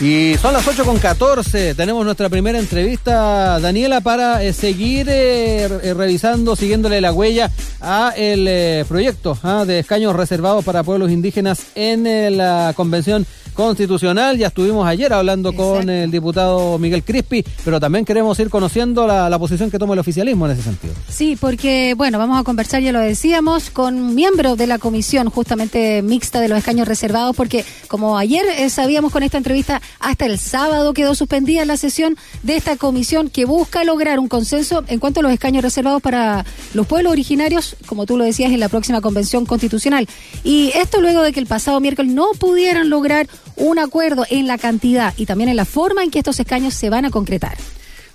Y son las 8 con 14. Tenemos nuestra primera entrevista, Daniela, para eh, seguir eh, eh, revisando, siguiéndole la huella a el proyecto ah, de escaños reservados para pueblos indígenas en la convención constitucional. Ya estuvimos ayer hablando con el diputado Miguel Crispi, pero también queremos ir conociendo la, posición que toma el oficialismo en ese sentido. Sí, porque, bueno, vamos a conversar, ya lo decíamos, con miembros de la comisión justamente mixta de los escaños reservados, porque como ayer eh, sabíamos con esta entrevista, hasta el sábado quedó suspendida la sesión de esta comisión que busca lograr un consenso en cuanto a los escaños reservados para los pueblos originarios, como tú lo decías, en la próxima convención constitucional. Y esto luego de que el pasado miércoles no pudieran lograr un acuerdo en la cantidad y también en la forma en que estos escaños se van a concretar.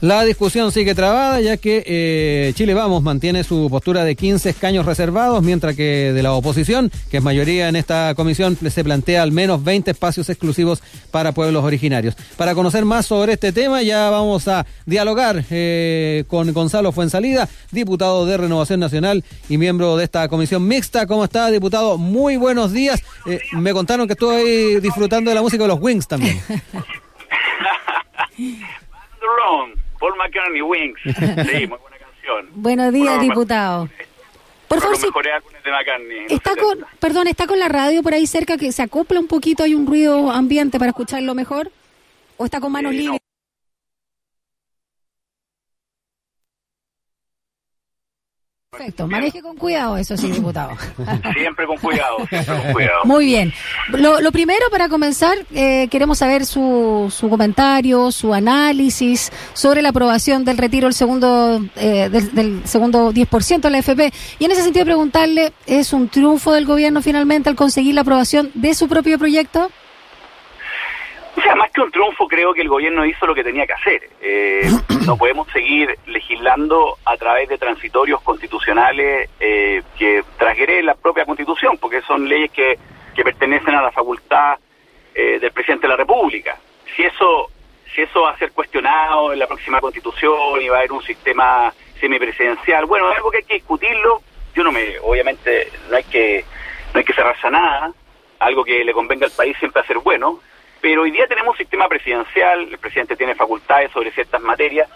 La discusión sigue trabada ya que eh, Chile Vamos mantiene su postura de 15 escaños reservados, mientras que de la oposición, que es mayoría en esta comisión, se plantea al menos 20 espacios exclusivos para pueblos originarios. Para conocer más sobre este tema ya vamos a dialogar eh, con Gonzalo Fuensalida, diputado de Renovación Nacional y miembro de esta comisión mixta. ¿Cómo está, diputado? Muy buenos días. Eh, me contaron que estoy disfrutando de la música de los Wings también. Paul McCartney Wings. Sí, muy buena canción. Buenos días, diputado. Por favor, sí. está con, perdón, está con la radio por ahí cerca que se acopla un poquito, hay un ruido ambiente para escucharlo mejor. ¿O está con manos libres? Perfecto, maneje con cuidado, eso sí, diputado. Siempre con cuidado, siempre con cuidado. Muy bien. Lo, primero, para comenzar, eh, queremos saber su, su comentario, su análisis sobre la aprobación del retiro del segundo, eh, del, del, segundo 10% de la FP. Y en ese sentido, preguntarle, ¿es un triunfo del gobierno finalmente al conseguir la aprobación de su propio proyecto? O sea, más que un triunfo, creo que el gobierno hizo lo que tenía que hacer. Eh, no podemos seguir legislando a través de transitorios constitucionales eh, que transgreden la propia constitución, porque son leyes que, que pertenecen a la facultad eh, del presidente de la República. Si eso, si eso va a ser cuestionado en la próxima constitución y va a haber un sistema semipresidencial, bueno, es algo que hay que discutirlo. Yo no me, obviamente, no hay que, no hay que cerrarse a nada. Algo que le convenga al país siempre va a ser bueno pero hoy día tenemos un sistema presidencial, el presidente tiene facultades sobre ciertas materias,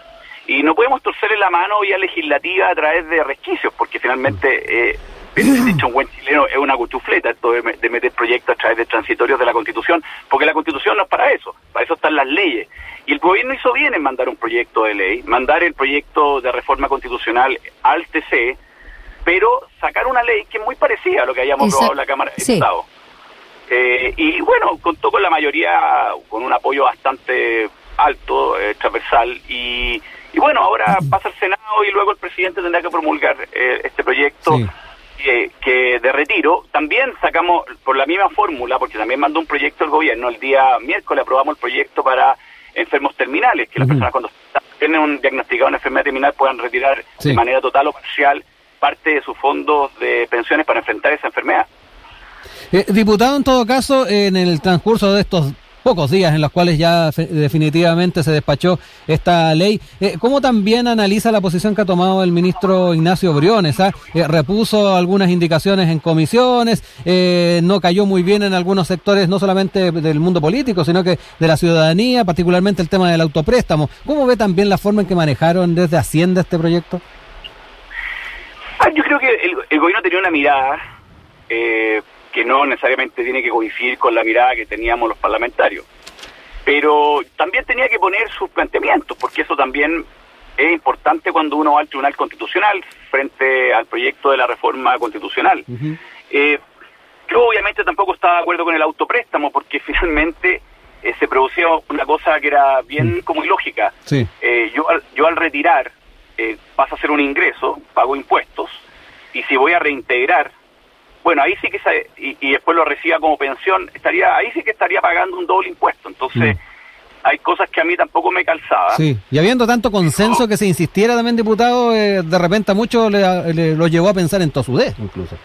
y no podemos torcerle la mano vía legislativa a través de resquicios, porque finalmente, eh, dicho un buen chileno, es una cuchufleta esto de, meter proyectos a través de transitorios de la Constitución, porque la Constitución no es para eso, para eso están las leyes. Y el gobierno hizo bien en mandar un proyecto de ley, mandar el proyecto de reforma constitucional al TC, pero sacar una ley que es muy parecida a lo que hayamos aprobado en la Cámara de Diputados. Eh, y bueno, contó con la mayoría, con un apoyo bastante alto, eh, transversal, y, y, bueno, ahora pasa al Senado y luego el presidente tendrá que promulgar eh, este proyecto. Que, de retiro, también sacamos por la misma fórmula, porque también mandó un proyecto el gobierno, el día miércoles aprobamos el proyecto para enfermos terminales, que las personas cuando tienen un diagnosticado una enfermedad terminal puedan retirar de manera total o parcial parte de sus fondos de pensiones para enfrentar esa enfermedad. Eh, diputado, en todo caso, en el transcurso de estos pocos días en los cuales ya definitivamente se despachó esta ley. Eh, ¿Cómo también analiza la posición que ha tomado el ministro Ignacio Briones? Ah? Eh, repuso algunas indicaciones en comisiones, no cayó muy bien en algunos sectores, no solamente del mundo político, sino que de la ciudadanía, particularmente el tema del autopréstamo. ¿Cómo ve también la forma en que manejaron desde Hacienda este proyecto? Ah, yo creo que el, el gobierno tenía una mirada eh, que no necesariamente tiene que coincidir con la mirada que teníamos los parlamentarios. Pero también tenía que poner sus planteamientos, porque eso también es importante cuando uno va al Tribunal Constitucional frente al proyecto de la reforma constitucional. Eh, yo obviamente tampoco estaba de acuerdo con el autopréstamo, porque finalmente eh, se producía una cosa que era bien como ilógica. Eh, yo, yo al retirar pasa a ser un ingreso, pago impuestos, y si voy a reintegrar bueno, ahí sí que y, después lo reciba como pensión, estaría ahí sí que estaría pagando un doble impuesto. Entonces, mm. hay cosas que a mí tampoco me calzaba. Sí, y habiendo tanto consenso que se insistiera también, diputado, eh, de repente a muchos le, lo llevó a pensar en tosudez, incluso.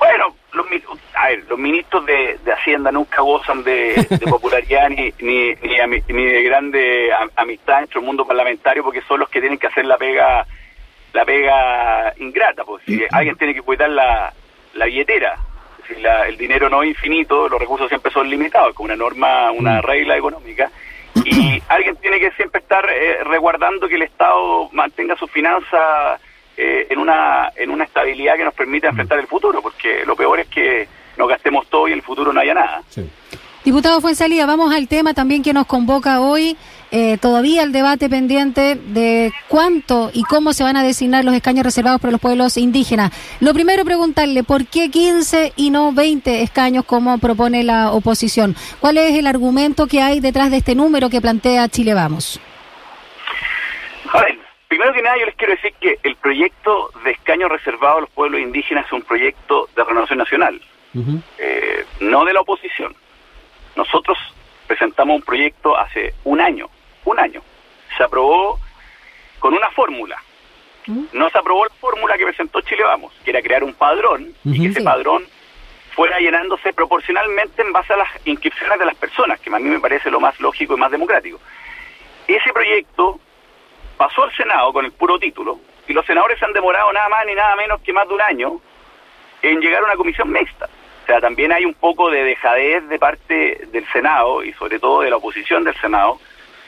Bueno, los, a ver, los ministros de, Hacienda nunca gozan de, popularidad ni, ni, ni, de grande amistad entre el mundo parlamentario porque son los que tienen que hacer la pega la pega ingrata, pues si alguien tiene que cuidar la, la billetera, el dinero no es infinito, los recursos siempre son limitados, con una norma, una mm. regla económica, y alguien tiene que siempre estar eh, resguardando que el Estado mantenga sus finanzas eh, en una en una estabilidad que nos permita mm. enfrentar el futuro, porque lo peor es que nos gastemos todo y en el futuro no haya nada. Sí. Diputado Fuensalía, vamos al tema también que nos convoca hoy. Eh, todavía el debate pendiente de cuánto y cómo se van a designar los escaños reservados para los pueblos indígenas. Lo primero, preguntarle por qué 15 y no 20 escaños como propone la oposición. ¿Cuál es el argumento que hay detrás de este número que plantea Chile Vamos? A ver, primero que nada yo les quiero decir que el proyecto de escaños reservados a los pueblos indígenas es un proyecto de renovación nacional, eh, no de la oposición. Nosotros presentamos un proyecto hace un año, un año. Se aprobó con una fórmula. ¿Mm? No se aprobó la fórmula que presentó Chile Vamos, que era crear un padrón y que ese padrón fuera llenándose proporcionalmente en base a las inscripciones de las personas, que a mí me parece lo más lógico y más democrático. Ese proyecto pasó al Senado con el puro título y los senadores se han demorado nada más ni nada menos que más de un año en llegar a una comisión mixta. O sea, también hay un poco de dejadez de parte del Senado y sobre todo de la oposición del Senado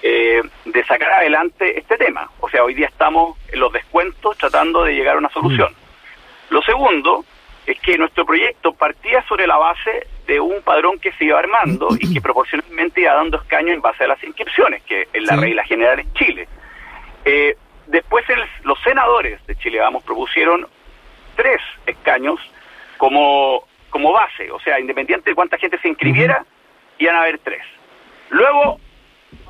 eh, de sacar adelante este tema. O sea, hoy día estamos en los descuentos tratando de llegar a una solución. Mm. Lo segundo es que nuestro proyecto partía sobre la base de un padrón que se iba armando y que proporcionalmente iba dando escaños en base a las inscripciones, que es la regla general en Chile. Eh, después los senadores de Chile Vamos propusieron tres escaños como como base, o sea, independiente de cuánta gente se inscribiera, iban a haber tres. Luego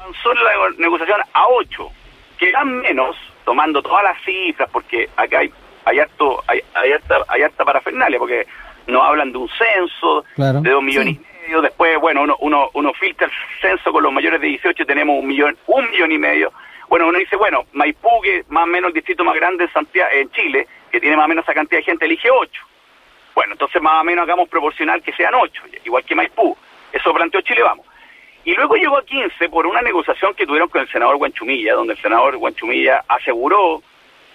avanzó la negociación a ocho, que eran menos, tomando todas las cifras, porque acá hay, hay, harto, hay, hay, harta, hay harta parafernalia, porque nos hablan de un censo, de dos millones y medio, después, bueno, uno, uno, uno filtra el censo con los mayores de 18, tenemos un millón, un millón y medio. Bueno, uno dice, bueno, Maipú, que más o menos el distrito más grande en, Santiago, en Chile, que tiene más o menos esa cantidad de gente, elige ocho. Bueno, entonces más o menos hagamos proporcional que sean ocho, igual que Maipú. Eso planteó Chile, vamos. Y luego llegó a 15 por una negociación que tuvieron con el senador Guanchumilla, donde el senador Guanchumilla aseguró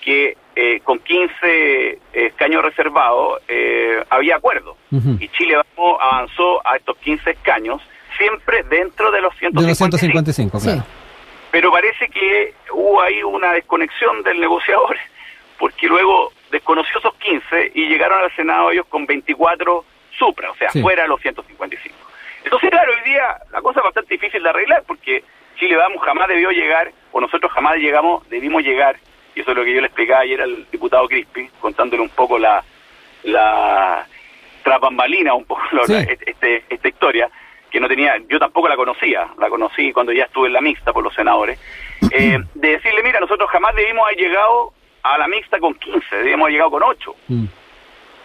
que eh, con 15 escaños reservados eh, había acuerdo. Y Chile vamos, avanzó a estos 15 escaños, siempre dentro de los 155. De los 155, claro. Pero parece que hubo ahí una desconexión del negociador, porque luego desconoció esos 15 y llegaron al Senado ellos con 24 supra, o sea, fuera de los 155. Entonces, claro, hoy día la cosa es bastante difícil de arreglar porque Chile Vamos jamás debió llegar, o nosotros jamás llegamos, debimos llegar, y eso es lo que yo le explicaba ayer al diputado Crispi, contándole un poco la, la trapambalina, un poco este, esta historia, que no tenía, yo tampoco la conocía, la conocí cuando ya estuve en la mixta por los senadores, eh, de decirle, mira, nosotros jamás debimos haber llegado a la mixta con 15, debíamos haber llegado con 8. Mm.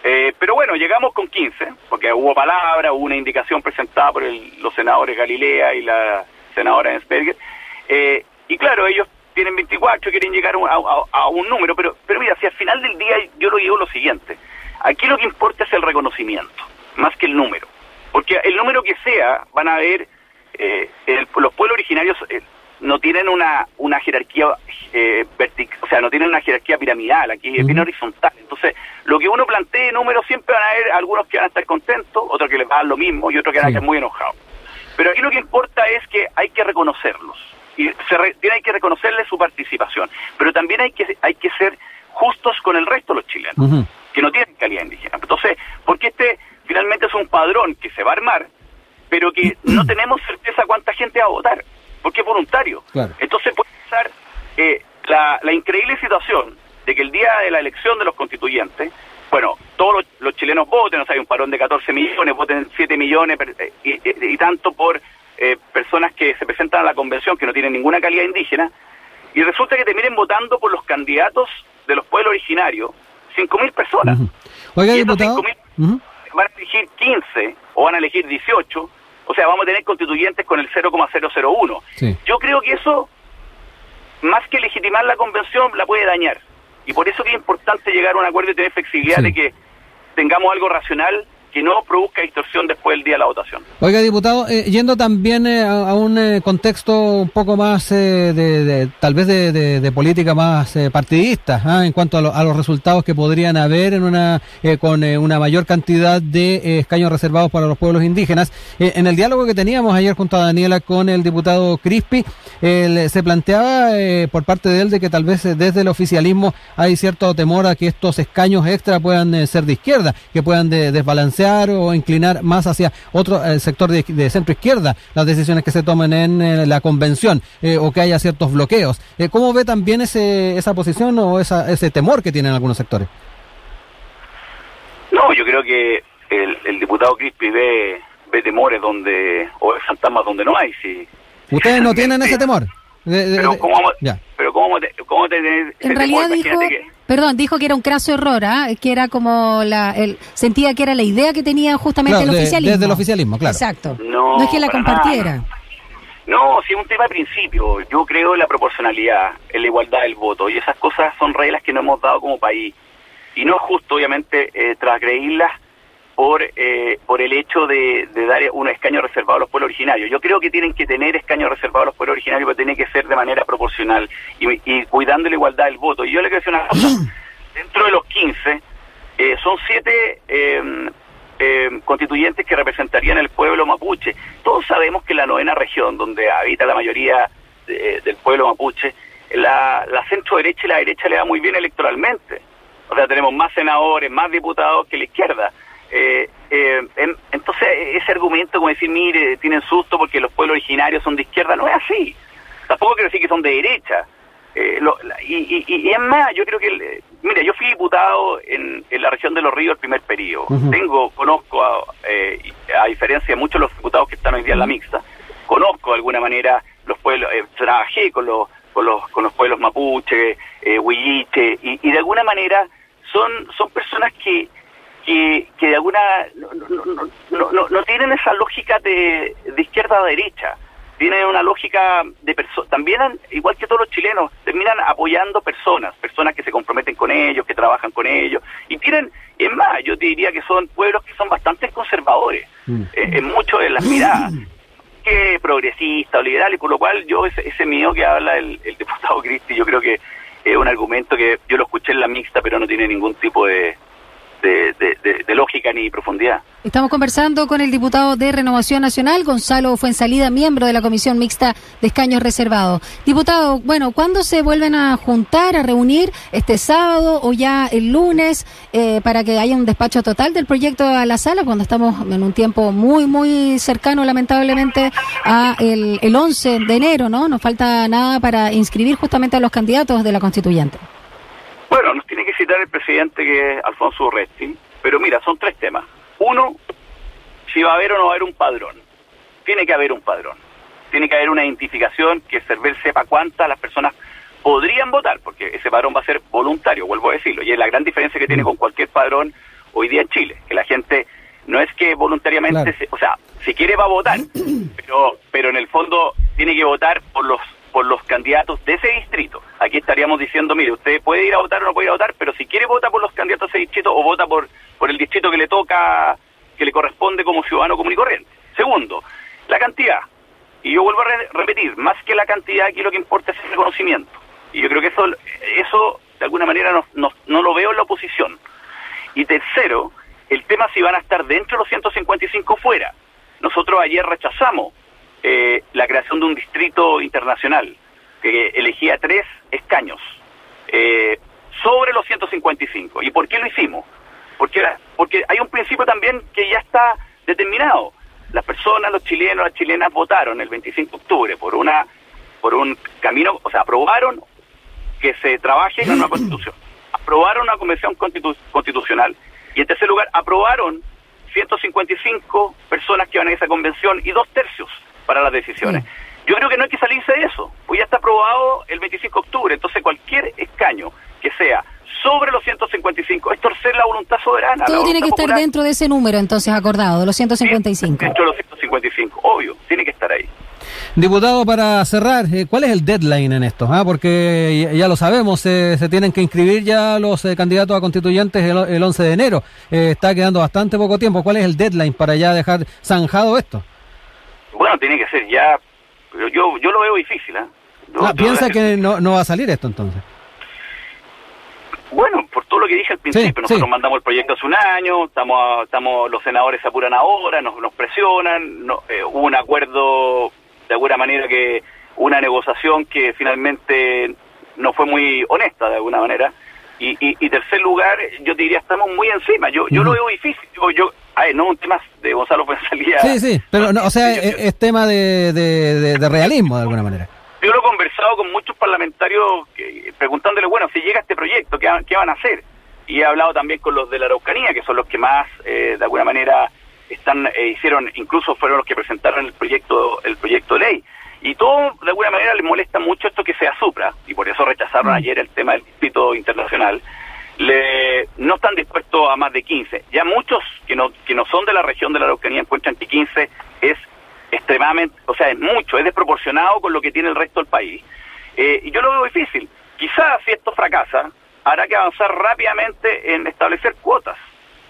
Eh, pero bueno, llegamos con 15, porque hubo palabra, hubo una indicación presentada por los senadores Galilea y la senadora Ensberger. Eh, y claro, ellos tienen 24, quieren llegar a, un número, pero, pero mira, si al final del día yo lo digo lo siguiente, aquí lo que importa es el reconocimiento, más que el número. Porque el número que sea, van a ver, eh, los pueblos originarios eh, no tienen una, una jerarquía eh, vertical, o sea, no tienen una jerarquía piramidal, aquí es bien horizontal. Entonces, lo que uno plantee números siempre van a haber algunos que van a estar contentos, otros que les va a dar lo mismo y otros que van a estar muy enojados. Pero aquí lo que importa es que hay que reconocerlos y se tiene que reconocerles su participación, pero también hay que hay que ser justos con el resto de los chilenos, que no tienen calidad indígena. Entonces, porque este finalmente es un padrón que se va a armar, pero que no tenemos certeza cuánta gente va a votar porque es voluntario. Entonces puede pasar eh, la, increíble situación de que el día de la elección de los constituyentes, bueno, todos los, chilenos voten, o sea, hay un parón de 14 millones, voten 7 millones eh, y, tanto por eh, personas que se presentan a la convención que no tienen ninguna calidad indígena, y resulta que terminen votando por los candidatos de los pueblos originarios, 5.000 personas. Oiga, diputado. Van a elegir 15 o van a elegir 18 o sea, vamos a tener constituyentes con el 0,001. Yo creo que eso, más que legitimar la convención, la puede dañar. Y por eso es importante llegar a un acuerdo y tener flexibilidad de que tengamos algo racional que no produzca distorsión después del día de la votación. Oiga, diputado, eh, yendo también eh, a, un eh, contexto un poco más de, tal vez de, política más partidista, ¿ah? en cuanto a, los resultados que podrían haber en una con una mayor cantidad de escaños reservados para los pueblos indígenas. en el diálogo que teníamos ayer junto a Daniela con el diputado Crispi, se planteaba por parte de él de que tal vez desde el oficialismo hay cierto temor a que estos escaños extra puedan ser de izquierda, que puedan desbalancear o inclinar más hacia otro eh, sector de, centro izquierda las decisiones que se tomen en eh, la convención eh, o que haya ciertos bloqueos. ¿Cómo ve también ese, esa posición o esa, ese temor que tienen algunos sectores? No, yo creo que el, diputado Crispi ve, ve temores donde, o fantasmas donde no hay. Si, ¿Ustedes no tienen ese temor? pero, ¿cómo, pero ¿cómo, te, cómo te, En realidad dijo, perdón, dijo que era un craso error, ¿ah? que era como la, el, sentía que era la idea que tenía justamente el oficialismo. Desde el oficialismo, claro. Exacto. No, es que la compartiera. No, sí, es un tema de principio. Yo creo en la proporcionalidad, en la igualdad del voto, y esas cosas son reglas que no hemos dado como país. Y no es justo, obviamente, eh, transgredirlas por, eh, por el hecho de, dar un escaño reservado a los pueblos originarios. Yo creo que tienen que tener escaños reservados a los pueblos originarios, pero tiene que ser de manera proporcional y, cuidando la igualdad del voto. Y yo le quiero decir una cosa, dentro de los 15, eh, son siete em, constituyentes que representarían el pueblo mapuche. Todos sabemos que la novena región, donde habita la mayoría del pueblo mapuche, la, la centro derecha y la derecha le da muy bien electoralmente. O sea, tenemos más senadores, más diputados que la izquierda. Eh, eh, entonces, ese argumento como decir, mire, tienen susto porque los pueblos originarios son de izquierda, no es así. Tampoco quiero decir que son de derecha. Eh, y, es más, yo creo que, mire, yo fui diputado en, la región de los ríos el primer periodo. Tengo, conozco, a, a diferencia de muchos de los diputados que están hoy día en la mixta, conozco de alguna manera los pueblos, trabajé con los, con los, con los pueblos mapuche, huilliche, y, y de alguna manera son, son personas que que, que de alguna no, no, no, no, tienen esa lógica de, de izquierda a derecha tienen una lógica de personas, también igual que todos los chilenos, terminan apoyando personas, personas que se comprometen con ellos, que trabajan con ellos, y tienen, es más, yo te diría que son pueblos que son bastante conservadores, mm. eh, en mucho de las miradas, que progresista o liberal, y por lo cual yo ese, ese miedo que habla el, el diputado Cristi, yo creo que es un argumento que yo lo escuché en la mixta, pero no tiene ningún tipo de, de, lógica ni profundidad. Estamos conversando con el diputado de Renovación Nacional, Gonzalo Fuensalida, miembro de la Comisión Mixta de Escaños Reservados. Diputado, bueno, ¿cuándo se vuelven a juntar, a reunir? ¿Este sábado o ya el lunes eh, para que haya un despacho total del proyecto a la sala cuando estamos en un tiempo muy, muy cercano, lamentablemente, a el 11 de enero, ¿no? Nos falta nada para inscribir justamente a los candidatos de la constituyente. Bueno, nos tiene que citar el presidente que es Alfonso Urresti, pero mira, son tres temas. Uno, si va a haber o no va a haber un padrón. Tiene que haber un padrón. Tiene que haber una identificación que Cervel sepa cuántas las personas podrían votar, porque ese padrón va a ser voluntario, vuelvo a decirlo, y es la gran diferencia que tiene con cualquier padrón hoy día en Chile, que la gente no es que voluntariamente, o sea, si quiere va a votar, pero, pero en el fondo tiene que votar por los por los candidatos de ese distrito. Aquí estaríamos diciendo, mire, usted puede ir a votar o no puede ir a votar, pero si quiere vota por los candidatos de ese distrito o vota por, por el distrito que le toca, que le corresponde como ciudadano común y corriente. Segundo, la cantidad. Y yo vuelvo a repetir, más que la cantidad, aquí lo que importa es el reconocimiento. Y yo creo que eso, eso de alguna manera no, no lo veo en la oposición. Y tercero, el tema si van a estar dentro de los 155 fuera. Nosotros ayer rechazamos eh, la creación de un distrito internacional que elegía tres escaños eh, sobre los 155. ¿Y por qué lo hicimos? Porque, porque hay un principio también que ya está determinado. Las personas, los chilenos, las chilenas votaron el 25 de octubre por una por un camino, o sea, aprobaron que se trabaje en una constitución, aprobaron una convención constitucional y en tercer lugar aprobaron 155 personas que van a esa convención y dos tercios para las decisiones. Yo creo que no hay que salirse de eso, pues ya está aprobado el 25 de octubre, entonces cualquier escaño que sea sobre los 155 es torcer la voluntad soberana. Todo tiene que estar dentro de ese número, entonces, acordado, de los 155. Dentro de los 155, obvio, tiene que estar ahí. Diputado, para cerrar, eh, ¿cuál es el deadline en esto? Ah, porque ya, lo sabemos, se tienen que inscribir ya los eh, candidatos a constituyentes el, 11 de enero. Eh, está quedando bastante poco tiempo. ¿Cuál es el deadline para ya dejar zanjado esto? Bueno, tiene que ser ya. Yo, yo lo veo difícil. ¿eh? Ah, ¿Piensa que no, no va a salir esto entonces? Bueno, por todo lo que dije al principio, nosotros mandamos el proyecto hace un año, estamos, estamos los senadores se apuran ahora, nos, nos presionan, no, hubo un acuerdo de alguna manera que una negociación que finalmente no fue muy honesta de alguna manera. Y, y, tercer lugar, yo diría, estamos muy encima. Yo yo lo veo difícil. Yo, yo ay, no un tema de Gonzalo Fuenzalía. Sí, sí, pero no, o sea, es, tema de, de, realismo de alguna manera. Yo lo he conversado con muchos parlamentarios preguntándole, bueno, si llega este proyecto, ¿qué, ¿qué, van a hacer? Y he hablado también con los de la Araucanía, que son los que más, eh, de alguna manera, están eh, hicieron incluso fueron los que presentaron el proyecto el proyecto de ley y todo de alguna manera les molesta mucho esto que sea Supra y por eso rechazaron mm. ayer el tema del distrito internacional le, no están dispuestos a más de 15 ya muchos que no que no son de la región de la Araucanía encuentran que 15 es extremadamente o sea es mucho es desproporcionado con lo que tiene el resto del país. Eh, y yo lo veo difícil. Quizás si esto fracasa habrá que avanzar rápidamente en establecer cuotas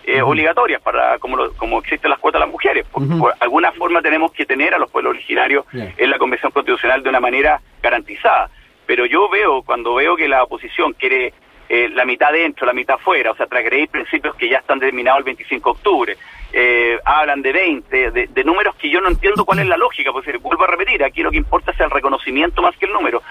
eh, obligatorias para como, como existen las cuotas de las mujeres. Por, alguna forma tenemos que tener a los pueblos originarios en la Convención Constitucional de una manera garantizada. Pero yo veo, cuando veo que la oposición quiere eh, la mitad dentro, la mitad fuera, o sea, transgredir principios que ya están determinados el 25 de octubre, eh, hablan de 20, de, números que yo no entiendo cuál es la lógica, porque vuelvo a repetir, aquí lo que importa es el reconocimiento más que el número.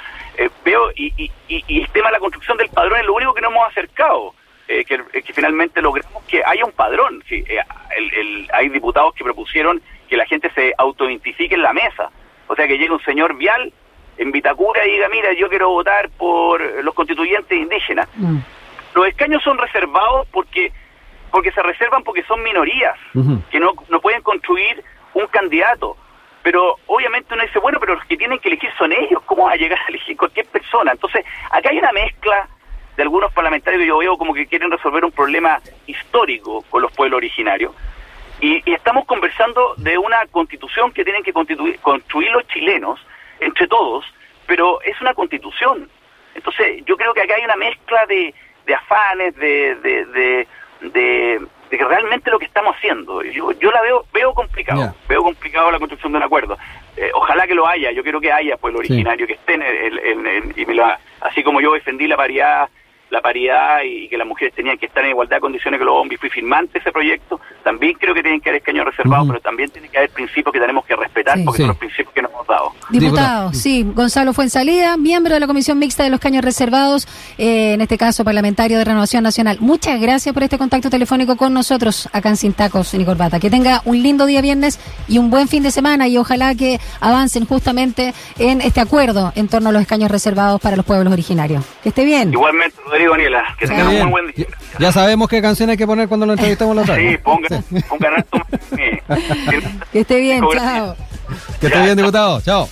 veo, y, y, y el tema de la construcción del padrón es lo único que no hemos acercado. Eh, eh, que, finalmente logremos que haya un padrón. Sí, eh, el, hay diputados que propusieron que la gente se autoidentifique en la mesa. O sea, que llegue un señor vial en Vitacura y diga, mira, yo quiero votar por los constituyentes indígenas. Mm. Los escaños son reservados porque porque se reservan porque son minorías, que no, no pueden construir un candidato. Pero obviamente uno dice, bueno, pero los que tienen que elegir son ellos, ¿cómo va a llegar a elegir cualquier persona? Entonces, acá hay una mezcla de algunos parlamentarios que yo veo como que quieren resolver un problema histórico con los pueblos originarios. Y, estamos conversando de una constitución que tienen que construir los chilenos, entre todos, pero es una constitución. Entonces, yo creo que acá hay una mezcla de, de afanes, de, de, de, que realmente lo que estamos haciendo. Yo, yo la veo veo complicado, veo complicado la construcción de un acuerdo. Eh, ojalá que lo haya, yo quiero que haya pueblo originario, que esté en, y me así como yo defendí la paridad la paridad y que las mujeres tenían que estar en igualdad de condiciones que los hombres fui firmante ese proyecto, también creo que tienen que haber escaños reservados, pero también tiene que haber principios que tenemos que respetar porque son los principios Diputado, sí, Gonzalo fue en salida, miembro de la Comisión Mixta de los Caños Reservados, eh, en este caso parlamentario de Renovación Nacional. Muchas gracias por este contacto telefónico con nosotros acá en Sin Tacos ni Corbata. Que tenga un lindo día viernes y un buen fin de semana y ojalá que avancen justamente en este acuerdo en torno a los escaños reservados para los pueblos originarios. Que esté bien. Igualmente, Daniela. Que tengan un muy buen día. Ya sabemos qué canción hay que poner cuando lo entrevistemos la tarde. Sí, pongan, pongan Que esté bien, chao. Que esté bien, diputado. Chao.